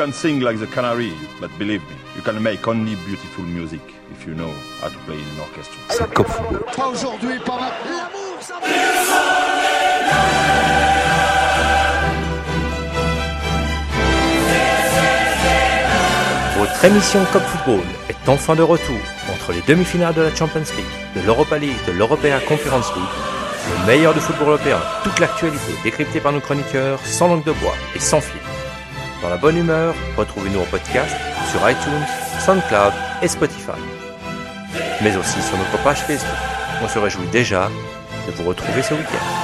can sing like the canary, but believe me, you can make only beautiful music if you know how to play in an orchestra. C'est Cop Football. Pas aujourd'hui, pas maintenant. L'amour, ça Votre émission Cop Football est enfin de retour entre les demi-finales de la Champions League, de l'Europa League, de l'Européen Conference League. Le meilleur du football européen, toute l'actualité décryptée par nos chroniqueurs, sans langue de bois et sans fil. Dans la bonne humeur, retrouvez-nous en podcast sur iTunes, SoundCloud et Spotify. Mais aussi sur notre page Facebook. On se réjouit déjà de vous retrouver ce week-end.